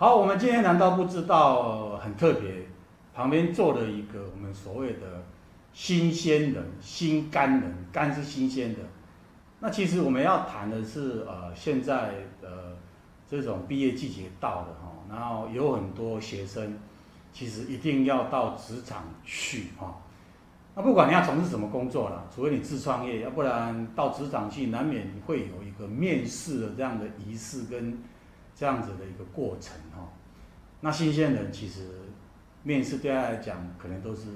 好，我们今天难道不知道很特别？旁边坐了一个我们所谓的新鲜人，新肝人，肝是新鲜的。那其实我们要谈的是，呃，现在的这种毕业季节到了哈，然后有很多学生其实一定要到职场去哈。那不管你要从事什么工作啦，除非你自创业，要不然到职场去，难免会有一个面试的这样的仪式跟这样子的一个过程哈。那新鲜人其实面试对他来讲，可能都是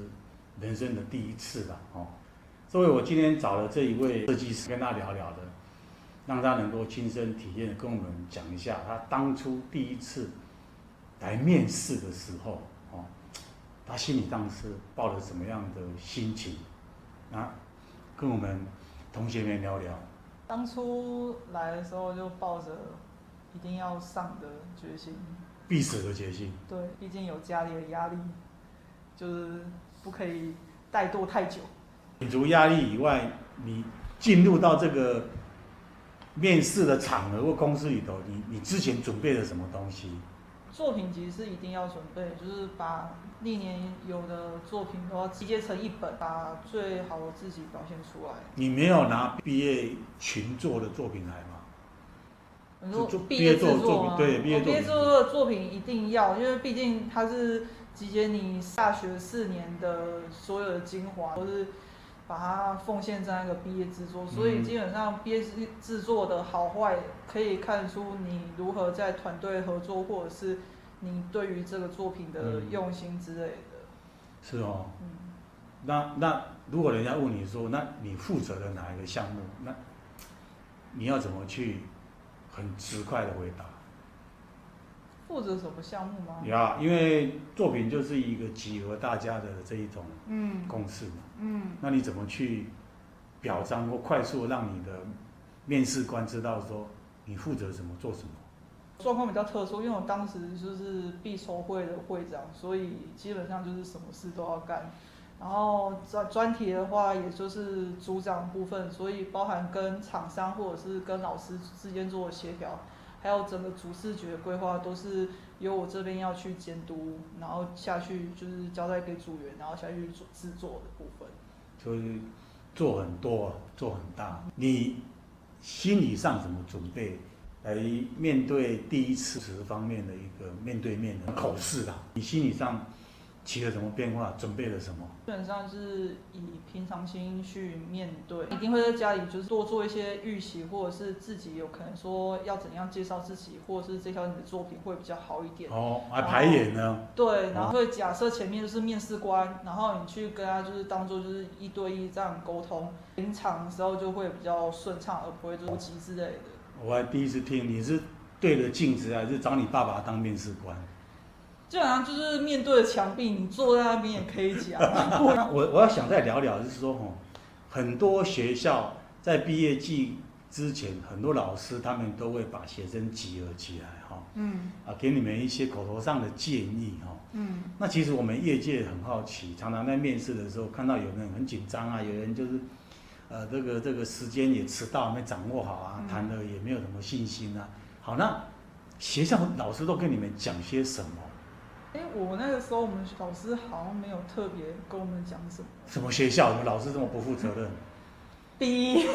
人生的第一次吧哦。所以我今天找了这一位设计师跟他聊聊的，让他能够亲身体验的跟我们讲一下他当初第一次来面试的时候，哦，他心里当时抱着什么样的心情？啊，跟我们同学们聊聊。当初来的时候就抱着一定要上的决心，必死的决心。对，毕竟有家里的压力，就是不可以怠惰太久。满足压力以外，你进入到这个面试的场合或公司里头，你你之前准备了什么东西？作品集是一定要准备，就是把历年有的作品都要集结成一本，把最好的自己表现出来。你没有拿毕业群做的作品来吗？你说毕业作作吗？对，毕业毕业作的作品一定要，因为毕竟它是集结你大学四年的所有的精华，都是。把它奉献在那个毕业制作，所以基本上毕业制制作的好坏，可以看出你如何在团队合作，或者是你对于这个作品的用心之类的。嗯、是哦。嗯。那那如果人家问你说，那你负责的哪一个项目？那你要怎么去很直快的回答？负责什么项目吗？呀，因为作品就是一个集合大家的这一种共识嘛。嗯。嗯，那你怎么去表彰或快速让你的面试官知道说你负责什么做什么？状况比较特殊，因为我当时就是必筹会的会长，所以基本上就是什么事都要干。然后专专题的话，也就是组长部分，所以包含跟厂商或者是跟老师之间做协调。还有整个主视觉规划都是由我这边要去监督，然后下去就是交代给组员，然后下去做制作的部分。就是做很多，做很大。你心理上怎么准备来面对第一次方面的一个面对面的口试啊？你心理上？起了什么变化？准备了什么？基本上是以平常心去面对，一定会在家里就是多做一些预习，或者是自己有可能说要怎样介绍自己，或者是介绍你的作品会比较好一点。哦，还排演呢？对，然后会假设前面就是面试官，然后你去跟他就是当做就是一对一这样沟通，临场的时候就会比较顺畅，而不会着急之类的。我还第一次听，你是对着镜子还是找你爸爸当面试官？基本上就是面对着墙壁，你坐在那边也可以讲。那 我我要想再聊聊，就是说，很多学校在毕业季之前，很多老师他们都会把学生集合起来，哈，嗯，啊，给你们一些口头上的建议，哈，嗯。那其实我们业界很好奇，常常在面试的时候看到有人很紧张啊，有人就是，呃，这个这个时间也迟到，没掌握好啊，谈的也没有什么信心啊。好，那学校老师都跟你们讲些什么？哎，我那个时候我们老师好像没有特别跟我们讲什么。什么学校？你们老师这么不负责任？B。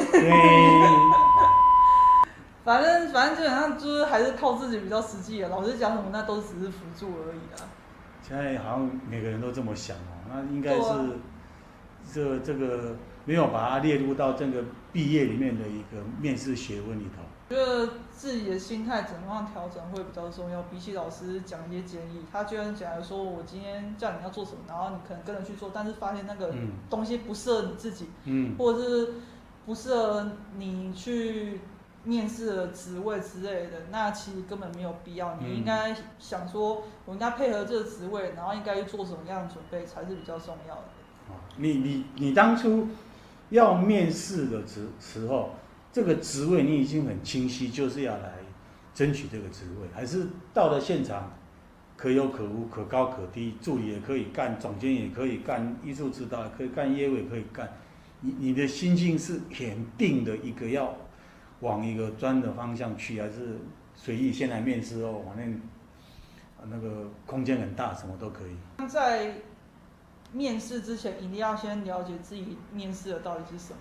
反正反正基本上就是还是靠自己比较实际的。老师讲什么，那都只是辅助而已啊。现在好像每个人都这么想哦，那应该是这这个没有把它列入到这个毕业里面的一个面试学问里头。觉得自己的心态怎么样调整会比较重要，比起老师讲一些建议。他居然讲说，我今天叫你要做什么，然后你可能跟着去做，但是发现那个东西不适合你自己，嗯，或者是不适合你去面试的职位之类的，那其实根本没有必要。你应该想说，我应该配合这个职位，然后应该去做什么样的准备才是比较重要的。你你你当初要面试的时时候。这个职位你已经很清晰，就是要来争取这个职位，还是到了现场可有可无，可高可低，助理也可以干，总监也可以干，艺术指导也可以干，业务也可以干。你你的心境是很定的一个要往一个专的方向去，还是随意先来面试哦，反正那个空间很大，什么都可以。在面试之前，一定要先了解自己面试的到底是什么，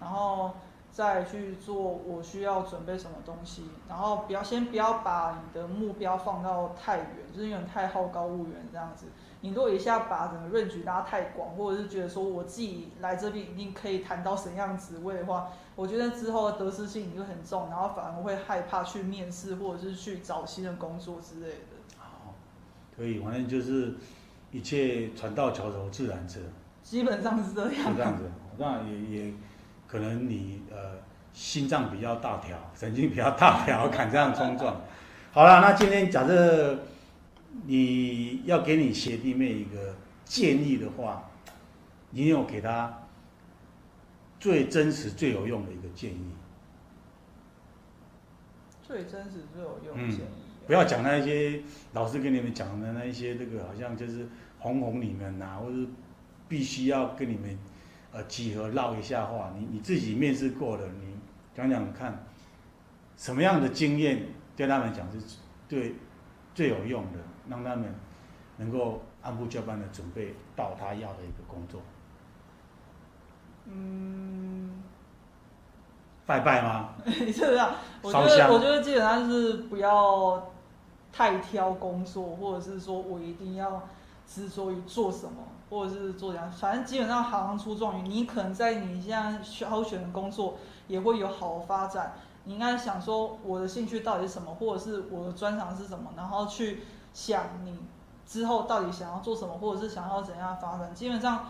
然后再去做我需要准备什么东西，然后不要先不要把你的目标放到太远，就是有点太好高骛远这样子。你如果一下把整个润局拉太广，或者是觉得说我自己来这边一定可以谈到什么样职位的话，我觉得之后的得失心你就很重，然后反而会害怕去面试或者是去找新的工作之类的。好可以，反正就是一切船到桥头自然直。基本上是这样。是这样子，那也也可能你呃心脏比较大条，神经比较大条，敢这样冲撞。好了，那今天假设你要给你学弟妹一个建议的话，你有给他最真实、最有用的一个建议。最真实、最有用的建议。嗯不要讲那一些老师跟你们讲的那一些，这个好像就是哄哄你们呐、啊，或者必须要跟你们呃集合绕一下话。你你自己面试过了，你讲讲看，什么样的经验对他们讲是对最有用的，让他们能够按部就班的准备到他要的一个工作。嗯。拜拜吗？你是这样，我觉得我觉得基本上是不要太挑工作，或者是说我一定要执着于做什么，或者是做怎样，反正基本上行行出状元，你可能在你现在挑选的工作也会有好的发展。你应该想说我的兴趣到底是什么，或者是我的专长是什么，然后去想你之后到底想要做什么，或者是想要怎样发展。基本上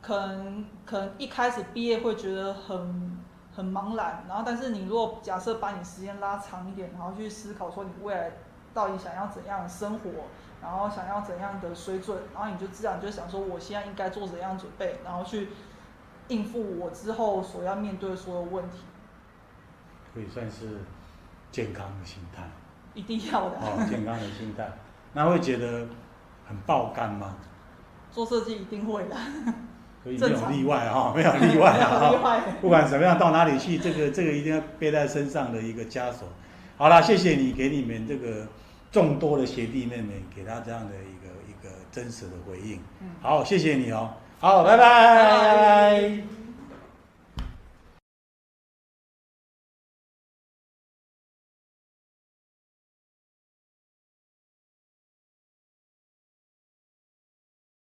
可能可能一开始毕业会觉得很。很茫然，然后但是你如果假设把你时间拉长一点，然后去思考说你未来到底想要怎样的生活，然后想要怎样的水准，然后你就自然就想说我现在应该做怎样准备，然后去应付我之后所要面对的所有问题。可以算是健康的心态。一定要的。哦，健康的心态，那会觉得很爆肝吗？做设计一定会的。所以 没有例外哈，没有例外哈。不管怎么样，到哪里去，这个这个一定要背在身上的一个枷锁。好了，谢谢你给你们这个众多的学弟妹妹，给他这样的一个一个真实的回应。好，谢谢你哦。好，拜拜。拜拜。